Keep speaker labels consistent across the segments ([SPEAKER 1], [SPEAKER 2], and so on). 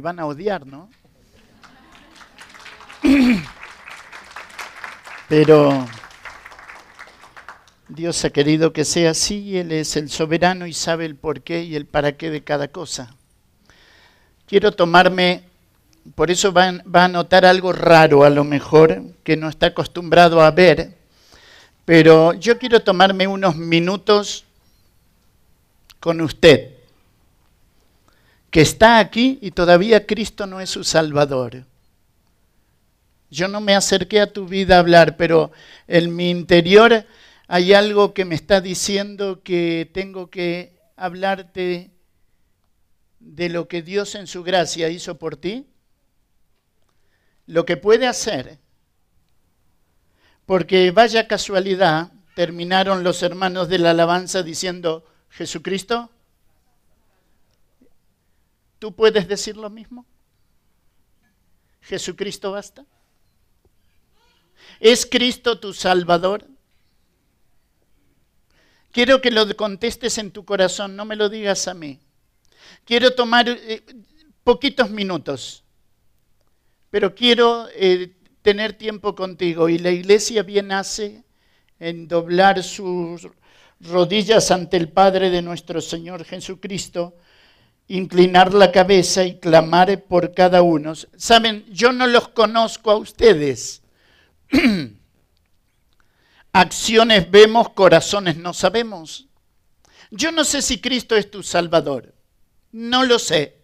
[SPEAKER 1] me van a odiar, ¿no? Pero Dios ha querido que sea así, Él es el soberano y sabe el porqué y el para qué de cada cosa. Quiero tomarme, por eso va, a notar algo raro a lo mejor, que no está acostumbrado a ver, pero yo quiero tomarme unos minutos con usted, que está aquí y todavía Cristo no es su Salvador. Yo no me acerqué a tu vida a hablar, pero en mi interior hay algo que me está diciendo que tengo que hablarte de lo que Dios en su gracia hizo por ti, lo que puede hacer, porque vaya casualidad, terminaron los hermanos de la alabanza diciendo, Jesucristo, ¿tú puedes decir lo mismo? ¿Jesucristo basta? ¿Es Cristo tu Salvador? Quiero que lo contestes en tu corazón, no me lo digas a mí. Quiero tomar eh, poquitos minutos, pero quiero eh, tener tiempo contigo. Y la iglesia bien hace en doblar sus rodillas ante el Padre de nuestro Señor Jesucristo, inclinar la cabeza y clamar por cada uno. Saben, yo no los conozco a ustedes. Acciones vemos, corazones no sabemos. Yo no sé si Cristo es tu Salvador. No lo sé.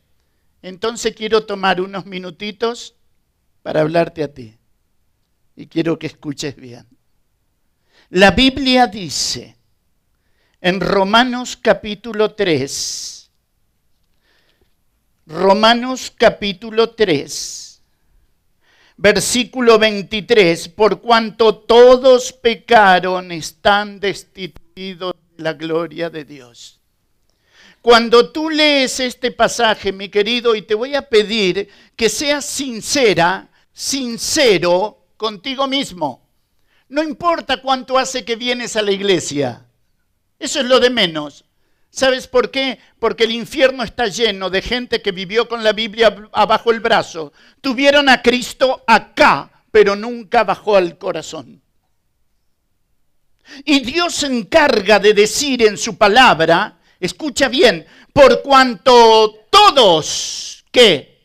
[SPEAKER 1] Entonces quiero tomar unos minutitos para hablarte a ti. Y quiero que escuches bien. La Biblia dice en Romanos capítulo 3, Romanos capítulo 3, versículo 23, por cuanto todos pecaron, están destituidos de la gloria de Dios. Cuando tú lees este pasaje, mi querido, y te voy a pedir que seas sincera, sincero contigo mismo. No importa cuánto hace que vienes a la iglesia. Eso es lo de menos. ¿Sabes por qué? Porque el infierno está lleno de gente que vivió con la Biblia abajo el brazo. Tuvieron a Cristo acá, pero nunca bajó al corazón. Y Dios se encarga de decir en su palabra, escucha bien, por cuanto todos que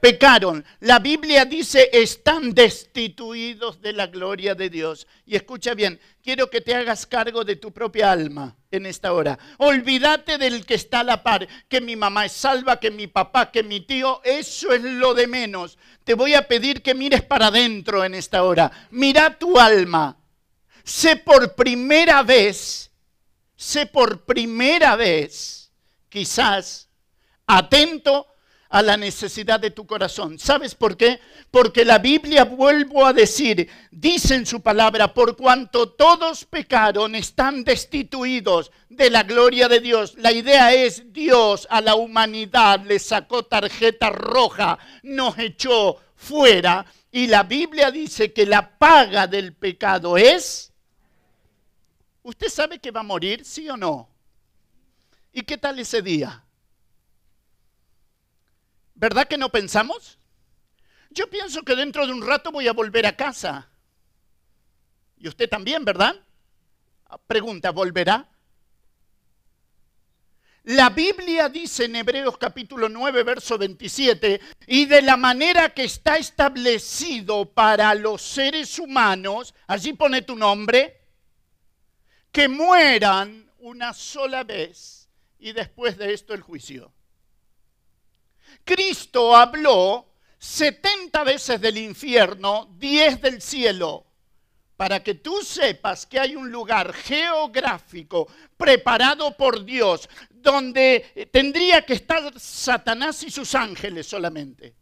[SPEAKER 1] pecaron. La Biblia dice están destituidos de la gloria de Dios. Y escucha bien, quiero que te hagas cargo de tu propia alma en esta hora. Olvídate del que está a la par, que mi mamá es salva, que mi papá, que mi tío, eso es lo de menos. Te voy a pedir que mires para adentro en esta hora. Mira tu alma. Sé por primera vez, sé por primera vez, quizás, atento a la necesidad de tu corazón. ¿Sabes por qué? Porque la Biblia, vuelvo a decir, dice en su palabra, por cuanto todos pecaron, están destituidos de la gloria de Dios. La idea es, Dios a la humanidad le sacó tarjeta roja, nos echó fuera. Y la Biblia dice que la paga del pecado es... ¿Usted sabe que va a morir, sí o no? ¿Y qué tal ese día? ¿Verdad que no pensamos? Yo pienso que dentro de un rato voy a volver a casa. Y usted también, ¿verdad? Pregunta, ¿volverá? La Biblia dice en Hebreos capítulo 9, verso 27, y de la manera que está establecido para los seres humanos, allí pone tu nombre, que mueran una sola vez y después de esto el juicio. Cristo habló 70 veces del infierno, 10 del cielo, para que tú sepas que hay un lugar geográfico preparado por Dios donde tendría que estar Satanás y sus ángeles solamente.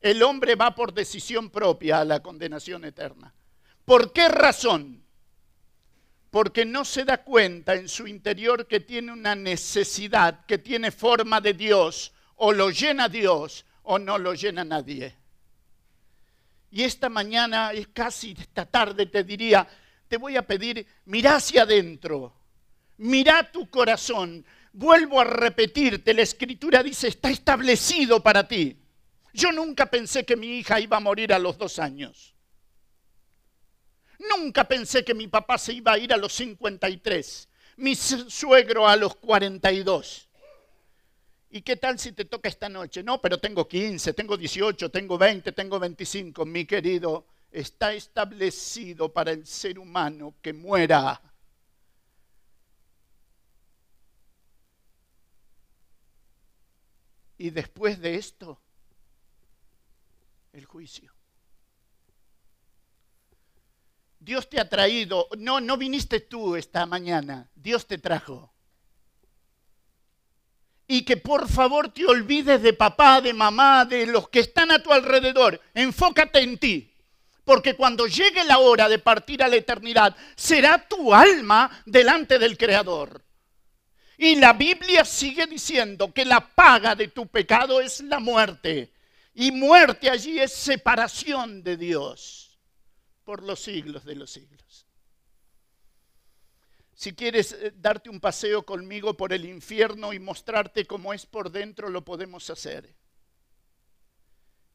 [SPEAKER 1] El hombre va por decisión propia a la condenación eterna. ¿Por qué razón? Porque no se da cuenta en su interior que tiene una necesidad, que tiene forma de Dios, o lo llena Dios o no lo llena nadie. Y esta mañana, es casi esta tarde, te diría, te voy a pedir, mira hacia adentro, mira tu corazón. Vuelvo a repetirte, la escritura dice, está establecido para ti. Yo nunca pensé que mi hija iba a morir a los dos años. Nunca pensé que mi papá se iba a ir a los 53, mi suegro a los 42. ¿Y qué tal si te toca esta noche? No, pero tengo 15, tengo 18, tengo 20, tengo 25. Mi querido, está establecido para el ser humano que muera. Y después de esto, el juicio. Dios te ha traído, no, no viniste tú esta mañana, Dios te trajo. Y que por favor te olvides de papá, de mamá, de los que están a tu alrededor. Enfócate en ti. Porque cuando llegue la hora de partir a la eternidad, será tu alma delante del Creador. Y la Biblia sigue diciendo que la paga de tu pecado es la muerte. Y muerte allí es separación de Dios por los siglos de los siglos. Si quieres eh, darte un paseo conmigo por el infierno y mostrarte cómo es por dentro, lo podemos hacer.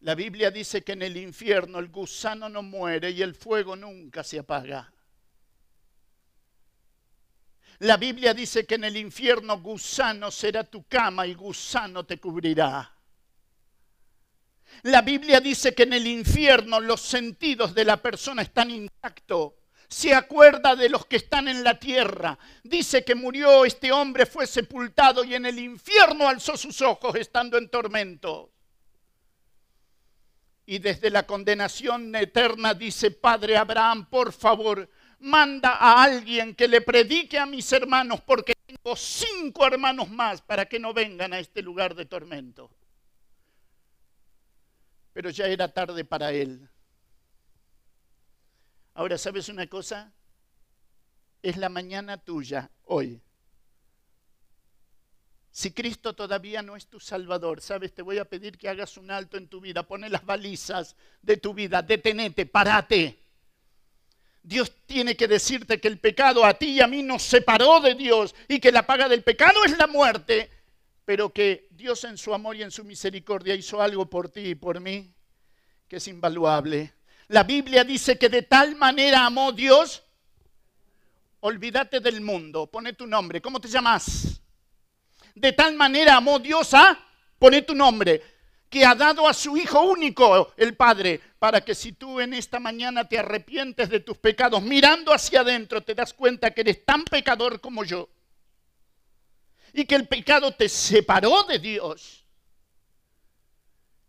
[SPEAKER 1] La Biblia dice que en el infierno el gusano no muere y el fuego nunca se apaga. La Biblia dice que en el infierno gusano será tu cama y gusano te cubrirá. La Biblia dice que en el infierno los sentidos de la persona están intactos. Se acuerda de los que están en la tierra. Dice que murió este hombre, fue sepultado y en el infierno alzó sus ojos estando en tormento. Y desde la condenación eterna dice, Padre Abraham, por favor, manda a alguien que le predique a mis hermanos, porque tengo cinco hermanos más para que no vengan a este lugar de tormento pero ya era tarde para él. Ahora, ¿sabes una cosa? Es la mañana tuya hoy. Si Cristo todavía no es tu Salvador, sabes, te voy a pedir que hagas un alto en tu vida, pone las balizas de tu vida, detenete, parate. Dios tiene que decirte que el pecado a ti y a mí nos separó de Dios y que la paga del pecado es la muerte pero que Dios en su amor y en su misericordia hizo algo por ti y por mí que es invaluable. La Biblia dice que de tal manera amó Dios, olvídate del mundo, pone tu nombre, ¿cómo te llamas? De tal manera amó Dios a, pone tu nombre, que ha dado a su Hijo único, el Padre, para que si tú en esta mañana te arrepientes de tus pecados, mirando hacia adentro, te das cuenta que eres tan pecador como yo y que el pecado te separó de Dios.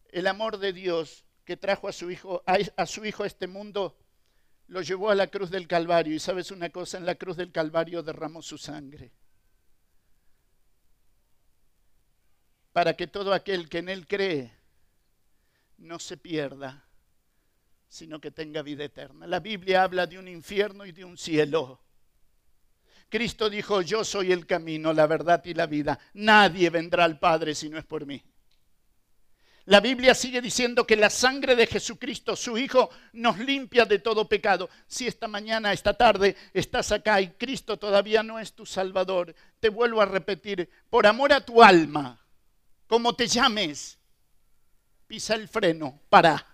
[SPEAKER 1] El amor de Dios que trajo a su hijo a, su hijo a este mundo lo llevó a la cruz del Calvario y sabes una cosa, en la cruz del Calvario derramó su sangre. Para que todo aquel que en él cree no se pierda, sino que tenga vida eterna. La Biblia habla de un infierno y de un cielo. Cristo dijo, yo soy el camino, la verdad y la vida. Nadie vendrá al Padre si no es por mí. La Biblia sigue diciendo que la sangre de Jesucristo, su Hijo, nos limpia de todo pecado. Si esta mañana, esta tarde estás acá y Cristo todavía no es tu Salvador, te vuelvo a repetir, por amor a tu alma, como te llames, pisa el freno, para.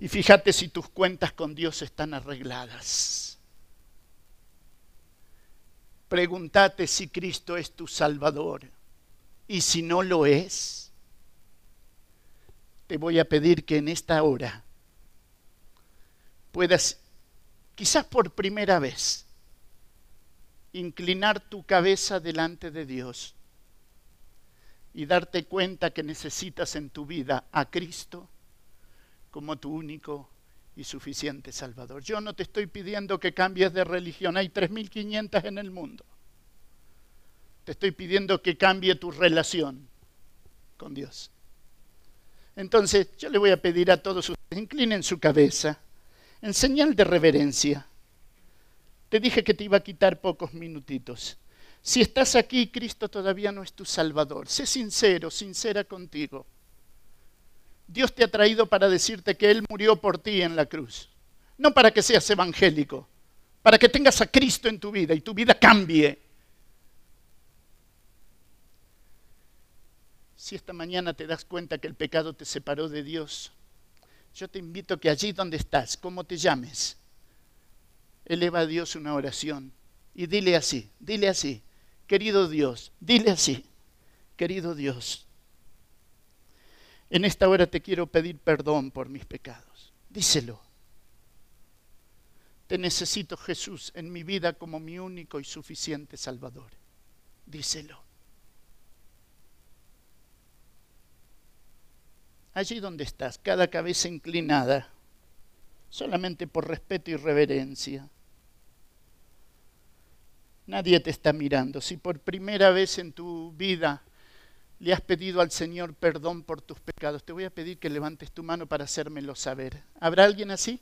[SPEAKER 1] Y fíjate si tus cuentas con Dios están arregladas. Pregúntate si Cristo es tu Salvador. Y si no lo es, te voy a pedir que en esta hora puedas, quizás por primera vez, inclinar tu cabeza delante de Dios y darte cuenta que necesitas en tu vida a Cristo como tu único y suficiente Salvador. Yo no te estoy pidiendo que cambies de religión, hay 3.500 en el mundo. Te estoy pidiendo que cambie tu relación con Dios. Entonces, yo le voy a pedir a todos ustedes, inclinen su cabeza en señal de reverencia. Te dije que te iba a quitar pocos minutitos. Si estás aquí, Cristo todavía no es tu Salvador. Sé sincero, sincera contigo. Dios te ha traído para decirte que Él murió por ti en la cruz. No para que seas evangélico, para que tengas a Cristo en tu vida y tu vida cambie. Si esta mañana te das cuenta que el pecado te separó de Dios, yo te invito que allí donde estás, como te llames, eleva a Dios una oración y dile así, dile así, querido Dios, dile así, querido Dios, en esta hora te quiero pedir perdón por mis pecados. Díselo. Te necesito Jesús en mi vida como mi único y suficiente Salvador. Díselo. Allí donde estás, cada cabeza inclinada, solamente por respeto y reverencia. Nadie te está mirando. Si por primera vez en tu vida le has pedido al Señor perdón por tus pecados, te voy a pedir que levantes tu mano para hacérmelo saber. ¿Habrá alguien así?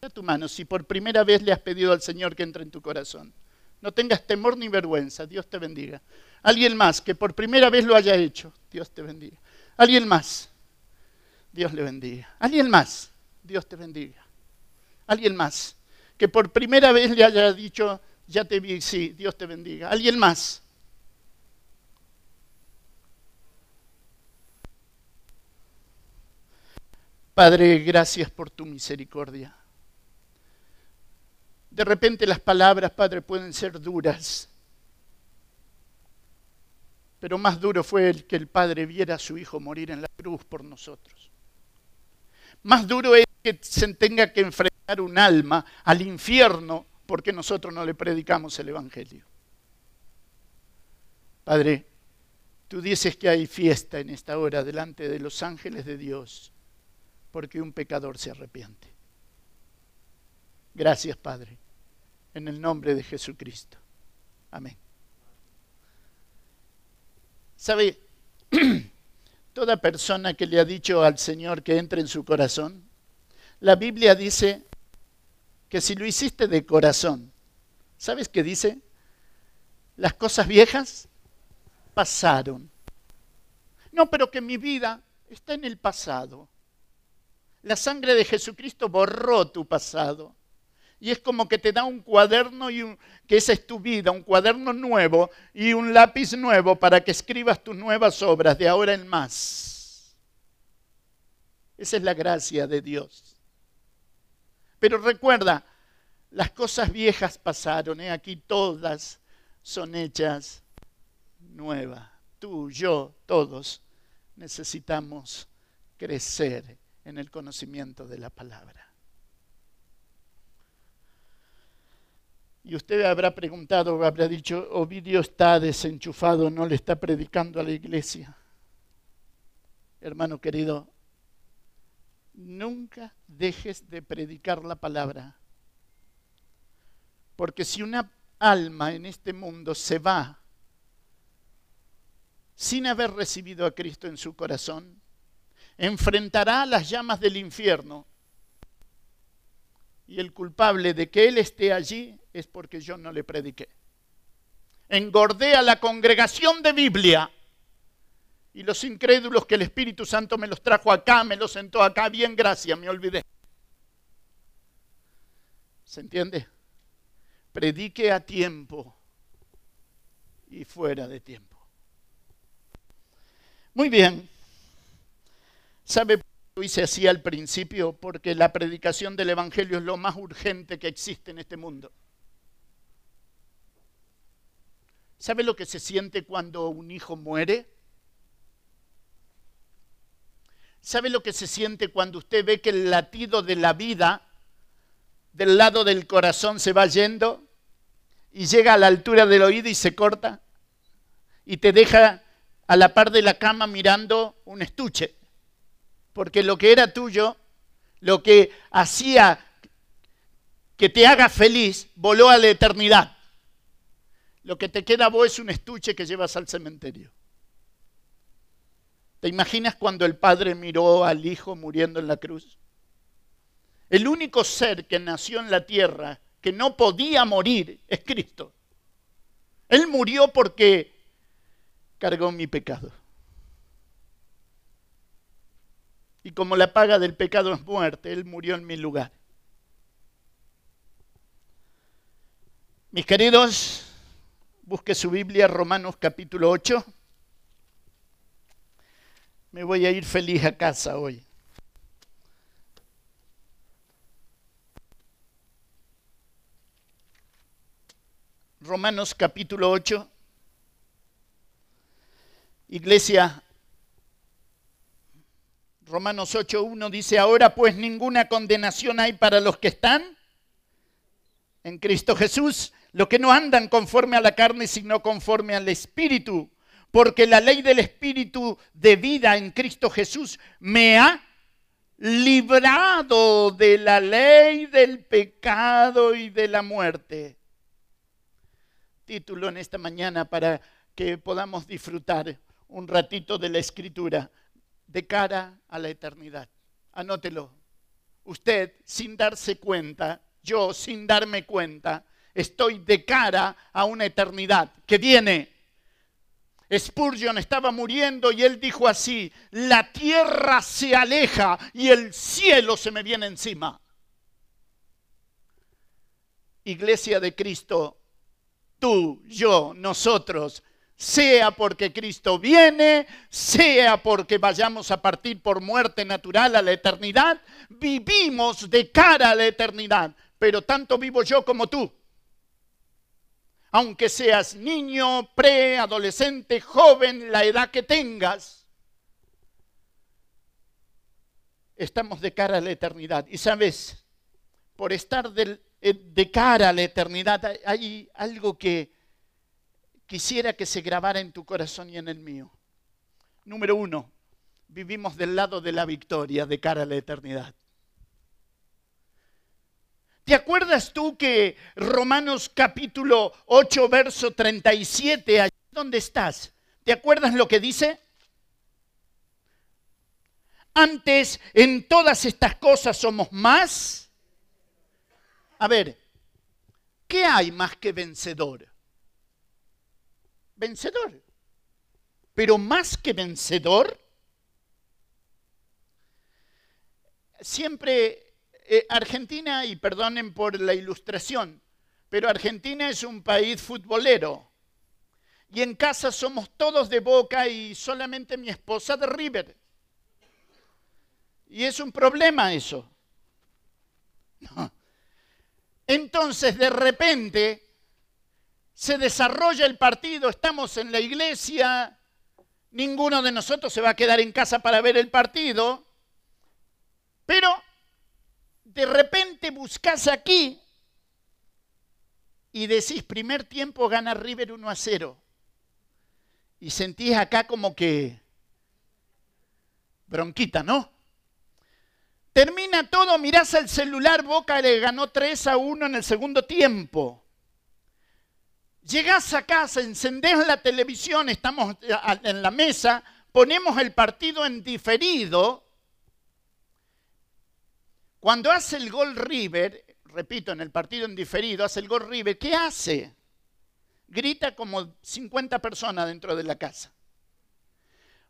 [SPEAKER 1] Da tu mano si por primera vez le has pedido al Señor que entre en tu corazón. No tengas temor ni vergüenza, Dios te bendiga. Alguien más que por primera vez lo haya hecho, Dios te bendiga. Alguien más, Dios le bendiga. Alguien más, Dios te bendiga. Alguien más que por primera vez le haya dicho, ya te vi, sí, Dios te bendiga. Alguien más. Padre, gracias por tu misericordia. De repente las palabras, Padre, pueden ser duras, pero más duro fue el que el Padre viera a su Hijo morir en la cruz por nosotros. Más duro es que se tenga que enfrentar un alma al infierno porque nosotros no le predicamos el Evangelio. Padre, tú dices que hay fiesta en esta hora delante de los ángeles de Dios porque un pecador se arrepiente. Gracias, Padre, en el nombre de Jesucristo. Amén. ¿Sabe? Toda persona que le ha dicho al Señor que entre en su corazón, la Biblia dice que si lo hiciste de corazón, ¿sabes qué dice? Las cosas viejas pasaron. No, pero que mi vida está en el pasado. La sangre de Jesucristo borró tu pasado. Y es como que te da un cuaderno y un, que esa es tu vida, un cuaderno nuevo y un lápiz nuevo para que escribas tus nuevas obras de ahora en más. Esa es la gracia de Dios. Pero recuerda, las cosas viejas pasaron, ¿eh? aquí todas son hechas nuevas. Tú, yo, todos necesitamos crecer en el conocimiento de la palabra. Y usted habrá preguntado, habrá dicho, Ovidio está desenchufado, no le está predicando a la iglesia. Hermano querido, nunca dejes de predicar la palabra. Porque si una alma en este mundo se va sin haber recibido a Cristo en su corazón, enfrentará las llamas del infierno. Y el culpable de que Él esté allí es porque yo no le prediqué. Engordé a la congregación de Biblia y los incrédulos que el Espíritu Santo me los trajo acá, me los sentó acá, bien gracias, me olvidé. ¿Se entiende? Predique a tiempo y fuera de tiempo. Muy bien. ¿Sabe por qué lo hice así al principio? Porque la predicación del Evangelio es lo más urgente que existe en este mundo. ¿Sabe lo que se siente cuando un hijo muere? ¿Sabe lo que se siente cuando usted ve que el latido de la vida del lado del corazón se va yendo y llega a la altura del oído y se corta y te deja a la par de la cama mirando un estuche? Porque lo que era tuyo, lo que hacía que te haga feliz, voló a la eternidad. Lo que te queda a vos es un estuche que llevas al cementerio. ¿Te imaginas cuando el padre miró al hijo muriendo en la cruz? El único ser que nació en la tierra que no podía morir es Cristo. Él murió porque cargó mi pecado. Y como la paga del pecado es muerte, Él murió en mi lugar. Mis queridos, busque su Biblia, Romanos capítulo 8. Me voy a ir feliz a casa hoy. Romanos capítulo 8. Iglesia, Romanos 8.1 dice, ahora pues ninguna condenación hay para los que están en Cristo Jesús, los que no andan conforme a la carne, sino conforme al Espíritu, porque la ley del Espíritu de vida en Cristo Jesús me ha librado de la ley del pecado y de la muerte. Título en esta mañana para que podamos disfrutar un ratito de la escritura de cara a la eternidad. Anótelo. Usted, sin darse cuenta, yo, sin darme cuenta, estoy de cara a una eternidad que viene. Spurgeon estaba muriendo y él dijo así, la tierra se aleja y el cielo se me viene encima. Iglesia de Cristo, tú, yo, nosotros sea porque Cristo viene, sea porque vayamos a partir por muerte natural a la eternidad, vivimos de cara a la eternidad, pero tanto vivo yo como tú. Aunque seas niño, pre-adolescente, joven, la edad que tengas, estamos de cara a la eternidad. Y sabes, por estar de, de cara a la eternidad hay algo que quisiera que se grabara en tu corazón y en el mío. Número uno, vivimos del lado de la victoria de cara a la eternidad. ¿Te acuerdas tú que Romanos capítulo 8, verso 37, allí donde estás? ¿Te acuerdas lo que dice? Antes, en todas estas cosas somos más. A ver, ¿qué hay más que vencedor? vencedor. Pero más que vencedor, siempre eh, Argentina, y perdonen por la ilustración, pero Argentina es un país futbolero. Y en casa somos todos de Boca y solamente mi esposa de River. Y es un problema eso. Entonces, de repente, se desarrolla el partido, estamos en la iglesia, ninguno de nosotros se va a quedar en casa para ver el partido, pero de repente buscas aquí y decís, primer tiempo gana River 1 a 0. Y sentís acá como que bronquita, ¿no? Termina todo, mirás el celular, Boca le ganó 3 a 1 en el segundo tiempo. Llegás a casa, encendés la televisión, estamos en la mesa, ponemos el partido en diferido. Cuando hace el gol River, repito, en el partido en diferido, hace el gol River, ¿qué hace? Grita como 50 personas dentro de la casa.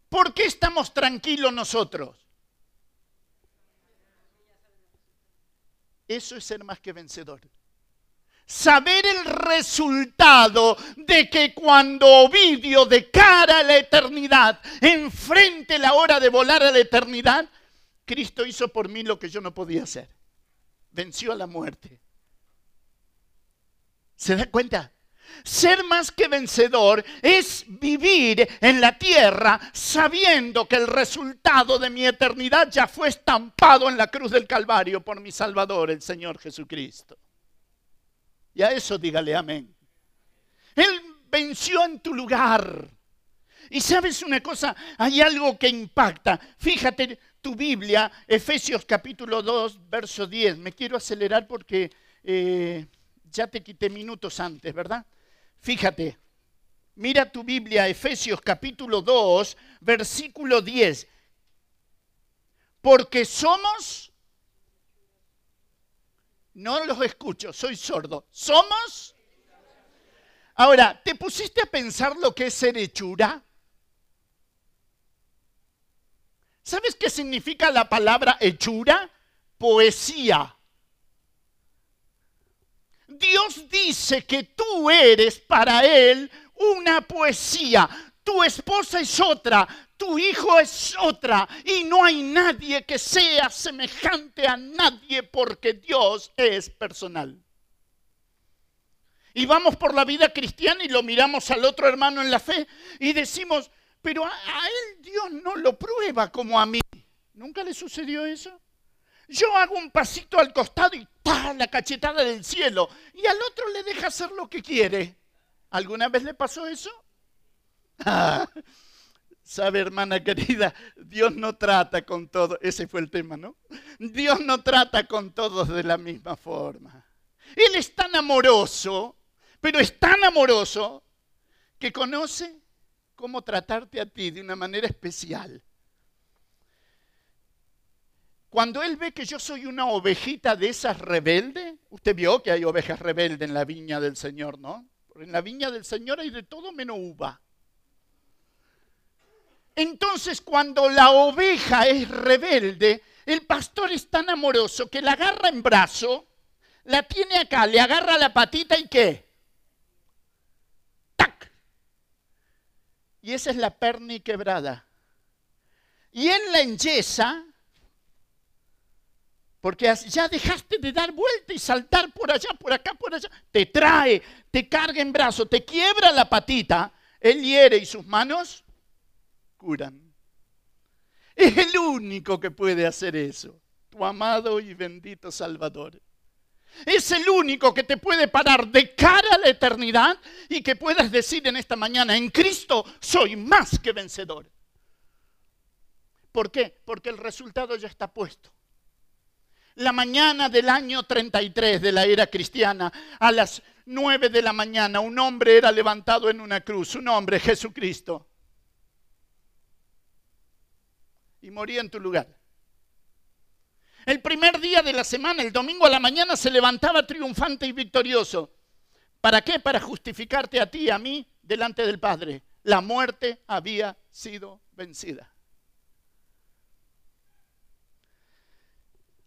[SPEAKER 1] ¿Por qué estamos tranquilos nosotros? Eso es ser más que vencedor saber el resultado de que cuando Ovidio de cara a la eternidad, enfrente la hora de volar a la eternidad, Cristo hizo por mí lo que yo no podía hacer. Venció a la muerte. ¿Se da cuenta? Ser más que vencedor es vivir en la tierra sabiendo que el resultado de mi eternidad ya fue estampado en la cruz del Calvario por mi Salvador, el Señor Jesucristo. Y a eso dígale amén. Él venció en tu lugar. Y sabes una cosa, hay algo que impacta. Fíjate tu Biblia, Efesios capítulo 2, verso 10. Me quiero acelerar porque eh, ya te quité minutos antes, ¿verdad? Fíjate, mira tu Biblia, Efesios capítulo 2, versículo 10. Porque somos no los escucho, soy sordo. ¿Somos? Ahora, ¿te pusiste a pensar lo que es ser hechura? ¿Sabes qué significa la palabra hechura? Poesía. Dios dice que tú eres para Él una poesía. tu esposa es otra, tu hijo es otra, y no hay nadie que sea semejante a nadie porque Dios es personal. Y vamos por la vida cristiana y lo miramos al otro hermano en la fe y decimos, pero a, él Dios no lo prueba como a mí. ¿Nunca le sucedió eso? Yo hago un pasito al costado y ¡ta! la cachetada del cielo. Y al otro le deja hacer lo que quiere. ¿Alguna vez le pasó eso? Sabe, hermana querida, Dios no trata con todos, ese fue el tema, ¿no? Dios no trata con todos de la misma forma. Él es tan amoroso, pero es tan amoroso que conoce cómo tratarte a ti de una manera especial. Cuando Él ve que yo soy una ovejita de esas rebeldes, usted vio que hay ovejas rebeldes en la viña del Señor, ¿no? En la viña del Señor hay de todo menos uva. Entonces cuando la oveja es rebelde, el pastor es tan amoroso que la agarra en brazo, la tiene acá, le agarra la patita y qué? Y esa es la perni quebrada. Y él la enyesa, porque ya dejaste de dar vuelta y saltar por allá, por acá, por allá. Te trae, te carga en brazo, te quiebra la patita, él hiere y sus manos curan. Es el único que puede hacer eso, tu amado y bendito Salvador. Es el único que te puede parar de cara a la eternidad y que puedas decir en esta mañana, en Cristo soy más que vencedor. ¿Por qué? Porque el resultado ya está puesto. La mañana del año 33 de la era cristiana, a las 9 de la mañana, un hombre era levantado en una cruz, un hombre, Jesucristo. y moría en tu lugar. El primer día de la semana, el domingo a la mañana, se levantaba triunfante y victorioso. ¿Para qué? Para justificarte a ti y a mí delante del Padre. La muerte había sido vencida.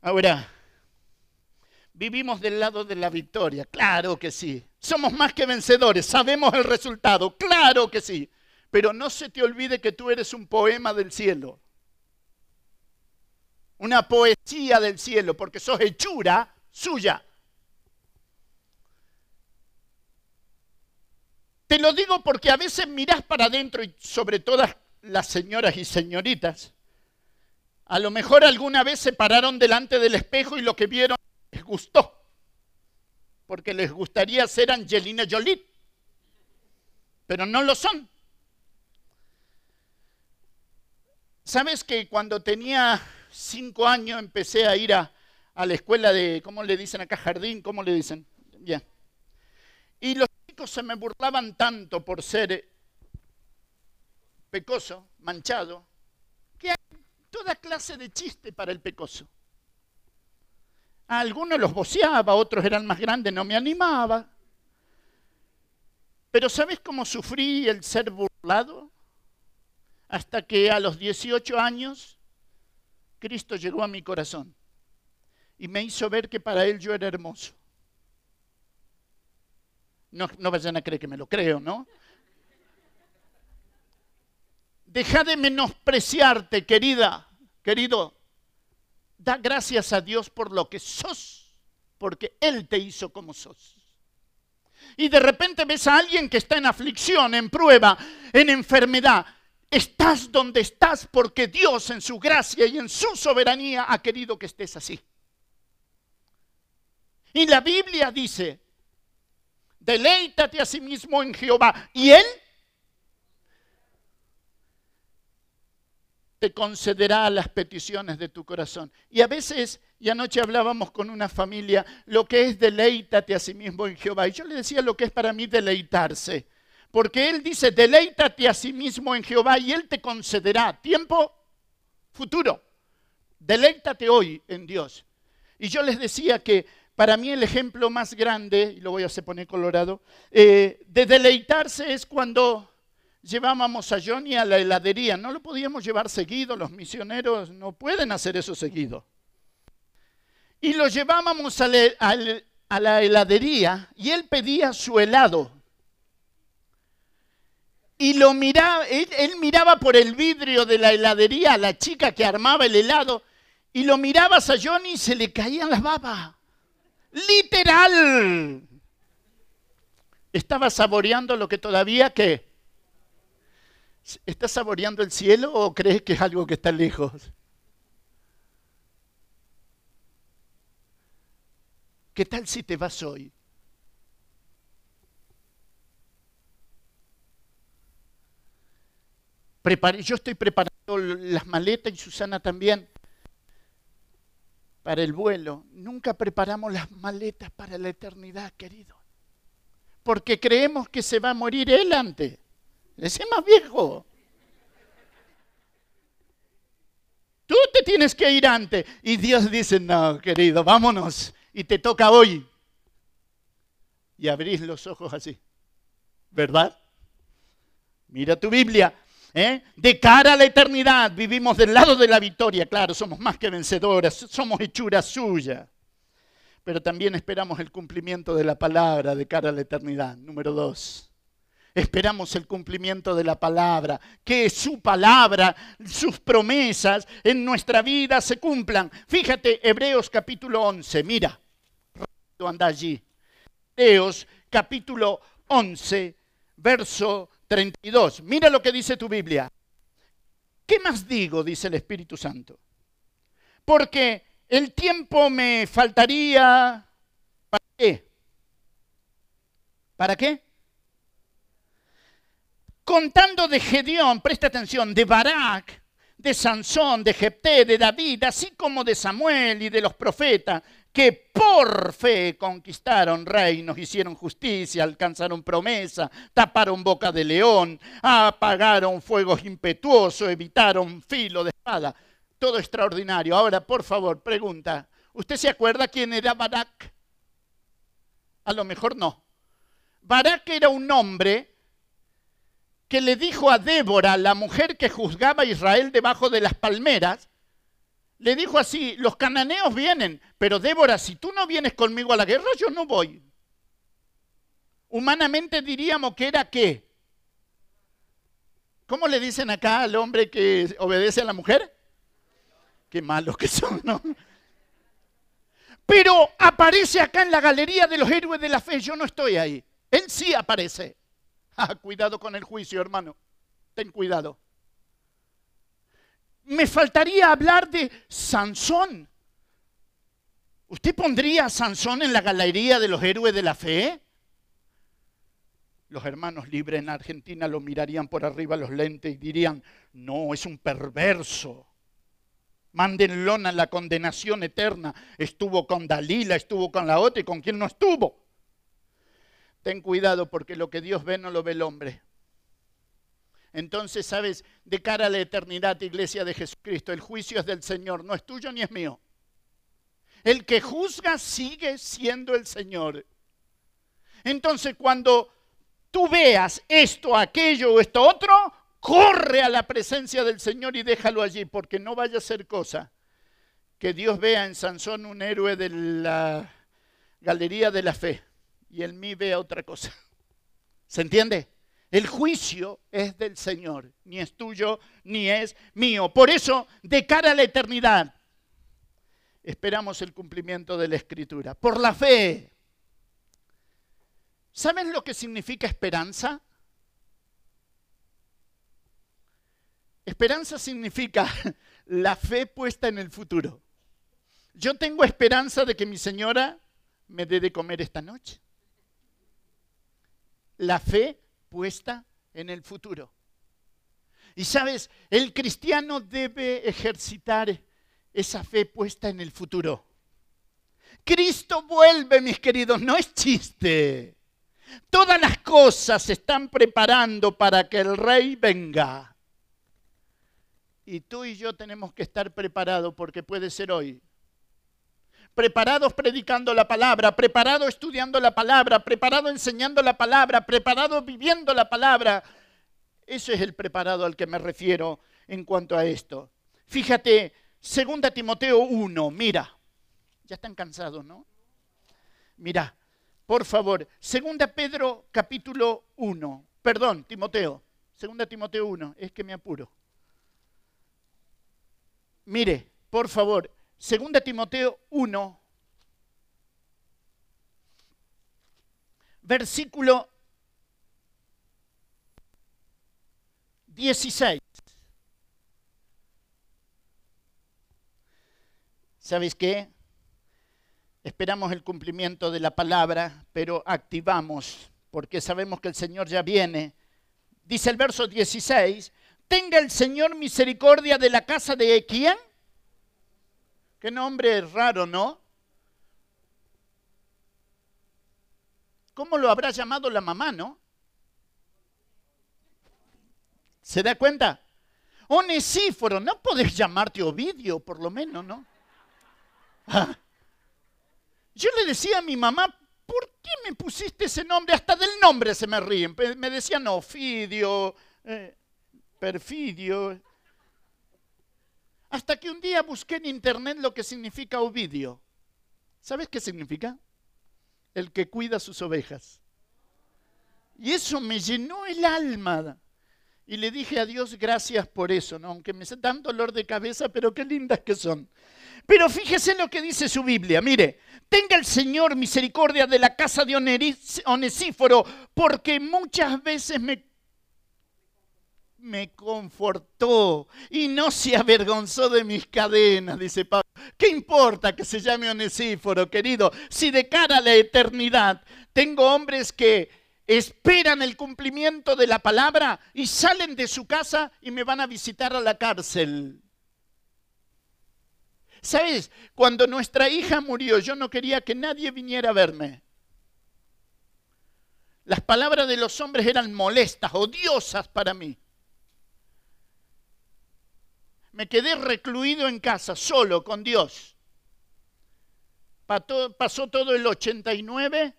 [SPEAKER 1] Ahora, vivimos del lado de la victoria, claro que sí. Somos más que vencedores, sabemos el resultado, claro que sí. Pero no se te olvide que tú eres un poema del cielo una poesía del cielo, porque sos hechura suya. Te lo digo porque a veces mirás para adentro y sobre todas las señoras y señoritas, a lo mejor alguna vez se pararon delante del espejo y lo que vieron les gustó, porque les gustaría ser Angelina Jolie, pero no lo son. ¿Sabes que cuando tenía cinco años empecé a ir a, la escuela de, ¿cómo le dicen acá? Jardín, ¿cómo le dicen? Bien. Y los chicos se me burlaban tanto por ser eh, pecoso, manchado, que hay toda clase de chiste para el pecoso. A algunos los boceaba, otros eran más grandes, no me animaba. Pero ¿sabes cómo sufrí el ser burlado? Hasta que a los 18 años Cristo llegó a mi corazón y me hizo ver que para Él yo era hermoso. No, no vayan a creer que me lo creo, ¿no? Deja de menospreciarte, querida, querido. Da gracias a Dios por lo que sos, porque Él te hizo como sos. Y de repente ves a alguien que está en aflicción, en prueba, en enfermedad. Estás donde estás porque Dios en su gracia y en su soberanía ha querido que estés así. Y la Biblia dice, deleítate a sí mismo en Jehová y Él te concederá las peticiones de tu corazón. Y a veces, y anoche hablábamos con una familia, lo que es deleítate a sí mismo en Jehová. Y yo le decía lo que es para mí deleitarse. Porque Él dice, deleítate a sí mismo en Jehová y Él te concederá tiempo futuro. Deleítate hoy en Dios. Y yo les decía que para mí el ejemplo más grande, y lo voy a poner colorado, eh, de deleitarse es cuando llevábamos a Johnny a la heladería. No lo podíamos llevar seguido, los misioneros no pueden hacer eso seguido. Y lo llevábamos a la heladería y él pedía su helado y lo miraba, él, miraba por el vidrio de la heladería a la chica que armaba el helado y lo mirabas a Johnny y se le caían las babas. Literal. Estaba saboreando lo que todavía que... ¿Estás saboreando el cielo o crees que es algo que está lejos? ¿Qué tal si te vas hoy? Yo estoy preparando las maletas y Susana también para el vuelo. Nunca preparamos las maletas para la eternidad, querido. Porque creemos que se va a morir él antes. Ese es más viejo. Tú te tienes que ir antes. Y Dios dice, no, querido, vámonos. Y te toca hoy. Y abrís los ojos así. ¿Verdad? Mira tu Biblia. ¿Eh? De cara a la eternidad vivimos del lado de la victoria, claro, somos más que vencedoras, somos hechura suya. Pero también esperamos el cumplimiento de la palabra de cara a la eternidad. Número dos, esperamos el cumplimiento de la palabra, que su palabra, sus promesas en nuestra vida se cumplan. Fíjate, Hebreos capítulo 11, mira, anda allí. Hebreos capítulo 11, verso 32. Mira lo que dice tu Biblia. ¿Qué más digo? dice el Espíritu Santo. Porque el tiempo me faltaría... ¿Para qué? ¿Para qué? Contando de Gedeón, presta atención, de Barak, de Sansón, de Jepté, de David, así como de Samuel y de los profetas, que por fe conquistaron reinos, hicieron justicia, alcanzaron promesa, taparon boca de león, apagaron fuegos impetuosos, evitaron filo de espada. Todo extraordinario. Ahora, por favor, pregunta, ¿usted se acuerda quién era Barak? A lo mejor no. Barak era un hombre que le dijo a Débora, la mujer que juzgaba a Israel debajo de las palmeras, le dijo así, los cananeos vienen, pero Débora, si tú no vienes conmigo a la guerra, yo no voy. Humanamente diríamos que era qué. ¿Cómo le dicen acá al hombre que obedece a la mujer? Qué malos que son, ¿no? Pero aparece acá en la galería de los héroes de la fe, yo no estoy ahí. Él sí aparece. Ah, cuidado con el juicio, hermano. Ten cuidado me faltaría hablar de Sansón. ¿Usted pondría a Sansón en la galería de los héroes de la fe? Los hermanos libres en Argentina lo mirarían por arriba los lentes y dirían, no, es un perverso. Mándenlo a la condenación eterna. Estuvo con Dalila, estuvo con la otra y con quien no estuvo. Ten cuidado porque lo que Dios ve no lo ve el hombre. Entonces, sabes, de cara a la eternidad, iglesia de Jesucristo, el juicio es del Señor, no es tuyo ni es mío. El que juzga sigue siendo el Señor. Entonces, cuando tú veas esto, aquello o esto otro, corre a la presencia del Señor y déjalo allí, porque no vaya a ser cosa que Dios vea en Sansón un héroe de la galería de la fe y en mí vea otra cosa. ¿Se entiende? El juicio es del Señor, ni es tuyo, ni es mío. Por eso, de cara a la eternidad, esperamos el cumplimiento de la Escritura. Por la fe. ¿Saben lo que significa esperanza? Esperanza significa la fe puesta en el futuro. Yo tengo esperanza de que mi señora me dé de comer esta noche. La fe puesta en el futuro. Y sabes, el cristiano debe ejercitar esa fe puesta en el futuro. Cristo vuelve, mis queridos, no es chiste. Todas las cosas se están preparando para que el rey venga. Y tú y yo tenemos que estar preparados porque puede ser hoy, preparados predicando la palabra, preparado estudiando la palabra, preparado enseñando la palabra, preparado viviendo la palabra. Ese es el preparado al que me refiero en cuanto a esto. Fíjate, 2 Timoteo 1, mira. Ya están cansados, ¿no? Mira, por favor, 2 Pedro capítulo 1, perdón, Timoteo, Segunda Timoteo 1, es que me apuro. Mire, por favor, Segunda Timoteo 1, versículo 16. ¿Sabes qué? Esperamos el cumplimiento de la palabra, pero activamos, porque sabemos que el Señor ya viene. Dice el verso 16, tenga el Señor misericordia de la casa de quién? Qué nombre raro, ¿no? ¿Cómo lo habrá llamado la mamá, no? ¿Se da cuenta? Onesíforo, no podés llamarte Ovidio, por lo menos, ¿no? Ah. Yo le decía a mi mamá, ¿por qué me pusiste ese nombre? Hasta del nombre se me ríen. Me decían Ofidio, eh, Perfidio. Hasta que un día busqué en internet lo que significa Ovidio. ¿Sabes qué significa? El que cuida sus ovejas. Y eso me llenó el alma. Y le dije a Dios gracias por eso, ¿no? aunque me dan dolor de cabeza, pero qué lindas que son. Pero fíjese lo que dice su Biblia. Mire, tenga el Señor misericordia de la casa de Onesíforo, porque muchas veces me, me confortó y no se avergonzó de mis cadenas, dice Pablo. ¿Qué importa que se llame Onesíforo, querido? Si de cara a la eternidad tengo hombres que esperan el cumplimiento de la palabra y salen de su casa y me van a visitar a la cárcel. ¿Sabes? Cuando nuestra hija murió, yo no quería que nadie viniera a verme. Las palabras de los hombres eran molestas, odiosas para mí. Me quedé recluido en casa, solo, con Dios. Pasó todo el 89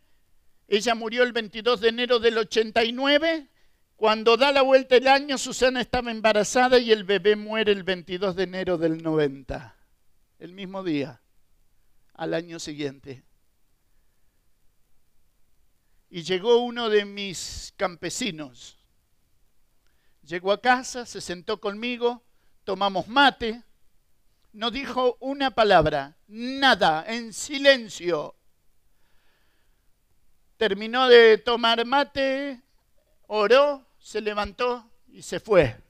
[SPEAKER 1] ella murió el 22 de enero del 89. Cuando da la vuelta el año, Susana estaba embarazada y el bebé muere el 22 de enero del 90. El mismo día, al año siguiente. Y llegó uno de mis campesinos. Llegó a casa, se sentó conmigo, tomamos mate, no dijo una palabra, nada, en silencio terminó de tomar mate, oró, se levantó y se fue.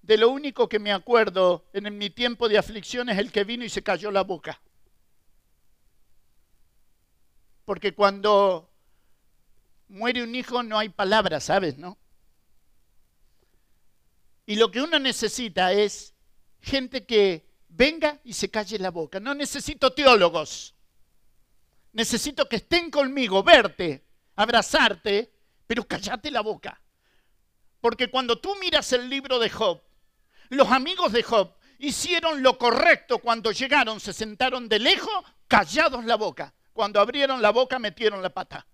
[SPEAKER 1] De lo único que me acuerdo en mi tiempo de aflicción es el que vino y se cayó la boca. Porque cuando muere un hijo no hay palabras, ¿sabes? ¿No? Y lo que uno necesita es gente que venga y se calle la boca. No necesito teólogos necesito que estén conmigo, verte, abrazarte, pero callate la boca. Porque cuando tú miras el libro de Job, los amigos de Job hicieron lo correcto cuando llegaron, se sentaron de lejos, callados la boca. Cuando abrieron la boca, metieron la pata.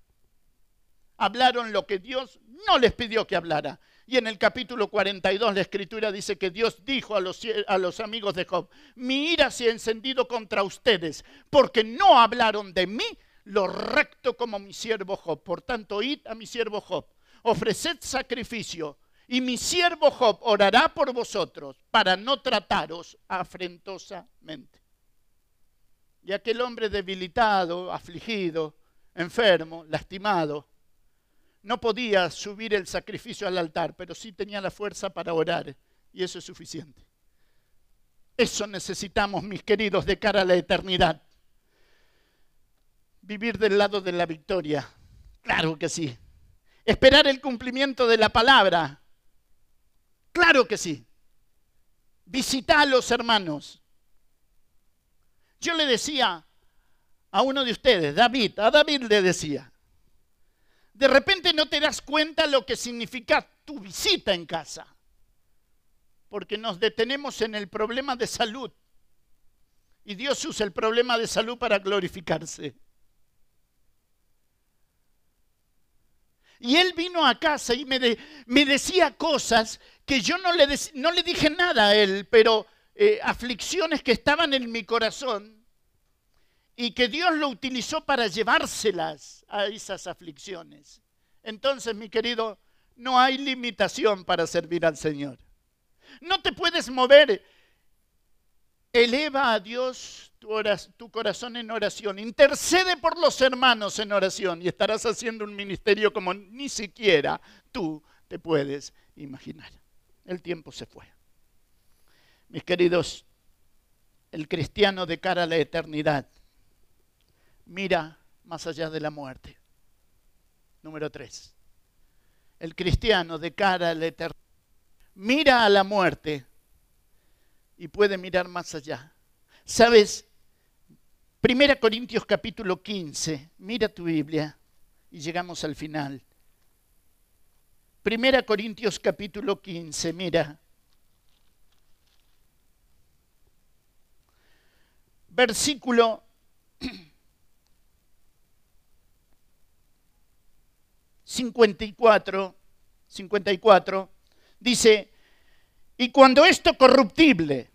[SPEAKER 1] Hablaron lo que Dios no les pidió que hablara. Y en el capítulo 42 la escritura dice que Dios dijo a los, a los amigos de Job, mi ira se ha encendido contra ustedes, porque no hablaron de mí lo recto como mi siervo Job. Por tanto, id a mi siervo Job, ofreced sacrificio, y mi siervo Job orará por vosotros para no trataros afrentosamente. Y aquel hombre debilitado, afligido, enfermo, lastimado, no podía subir el sacrificio al altar, pero sí tenía la fuerza para orar y eso es suficiente. Eso necesitamos, mis queridos, de cara a la eternidad. Vivir del lado de la victoria. Claro que sí. Esperar el cumplimiento de la palabra. Claro que sí. Visitar a los hermanos. Yo le decía a uno de ustedes, David, a David le decía, de repente no te das cuenta lo que significa tu visita en casa. Porque nos detenemos en el problema de salud. Y Dios usa el problema de salud para glorificarse. Y él vino a casa y me, decía cosas que yo no le, no le dije nada a él, pero eh, aflicciones que estaban en mi corazón y que Dios lo utilizó para llevárselas a esas aflicciones. Entonces, mi querido, No hay limitación para servir al Señor. No te puedes mover. Eleva a Dios tu, corazón en oración. Intercede por los hermanos en oración y estarás haciendo un ministerio como ni siquiera tú te puedes imaginar. El tiempo se fue. Mis queridos, el cristiano de cara a la eternidad mira más allá de la muerte. Número tres. El cristiano de cara a la eternidad mira a la muerte y puede mirar más allá. ¿Sabes? Primera Corintios capítulo 15, mira tu Biblia y llegamos al final. Primera Corintios capítulo 15, mira. Versículo 54, 54, dice, y cuando esto corruptible,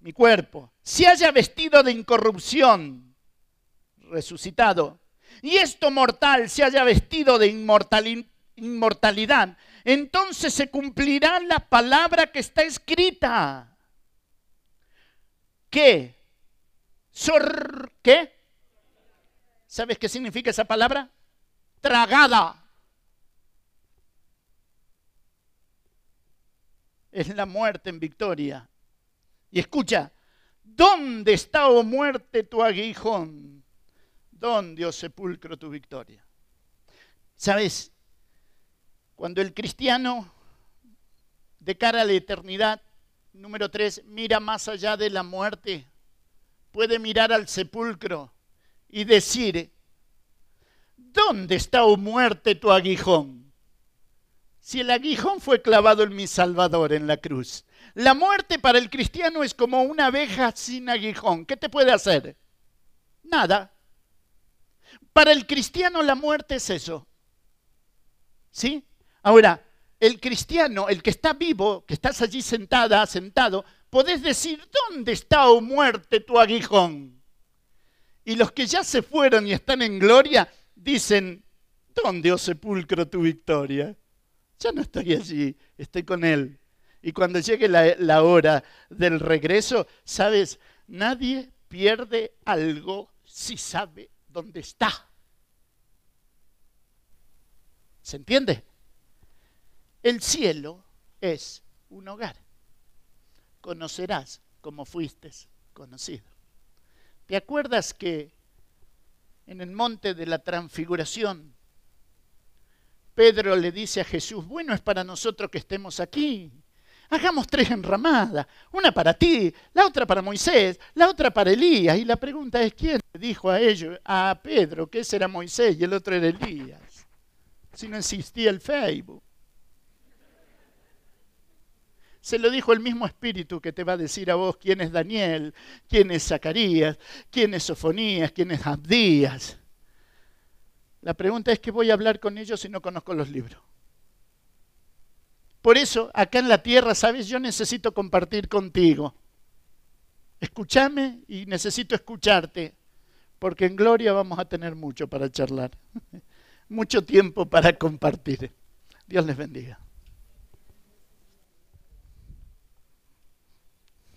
[SPEAKER 1] mi cuerpo, se haya vestido de incorrupción, resucitado, y esto mortal se haya vestido de inmortalidad, entonces se cumplirá la palabra que está escrita. ¿Qué? Sor, ¿Qué? ¿Sabes qué significa esa palabra? Tragada. Es la muerte en victoria. Y escucha, ¿dónde está, oh muerte, tu aguijón? ¿Dónde, oh sepulcro, tu victoria? ¿Sabes? Cuando el cristiano, de cara a la eternidad, número tres, mira más allá de la muerte, puede mirar al sepulcro y decir, ¿dónde está, oh muerte, tu aguijón? Si el aguijón fue clavado en mi Salvador en la cruz? La muerte para el cristiano es como una abeja sin aguijón. ¿Qué te puede hacer? Nada. Para el cristiano la muerte es eso. ¿Sí? Ahora, el cristiano, el que está vivo, que estás allí sentada, sentado, podés decir, ¿dónde está, oh muerte, tu aguijón? Y los que ya se fueron y están en gloria, dicen, ¿dónde, oh sepulcro, tu victoria? Ya no estoy allí, estoy con Él. Y cuando llegue la, hora del regreso, sabes, nadie pierde algo si sabe dónde está. ¿Se entiende? El cielo es un hogar. Conocerás como fuiste conocido. ¿Te acuerdas que en el monte de la transfiguración Pedro le dice a Jesús, bueno es para nosotros que estemos aquí. Hagamos tres enramadas, una para ti, la otra para Moisés, la otra para Elías. Y la pregunta es, ¿quién dijo a ellos, a Pedro, que ese era Moisés y el otro era Elías? Si no existía el Facebook. Se lo dijo el mismo espíritu que te va a decir a vos quién es Daniel, quién es Zacarías, quién es Sofonías, quién es Abdías. La pregunta es que voy a hablar con ellos si no conozco los libros. Por eso, acá en la tierra, sabes, yo necesito compartir contigo. Escúchame y necesito escucharte, porque en gloria vamos a tener mucho para charlar, mucho tiempo para compartir. Dios les bendiga.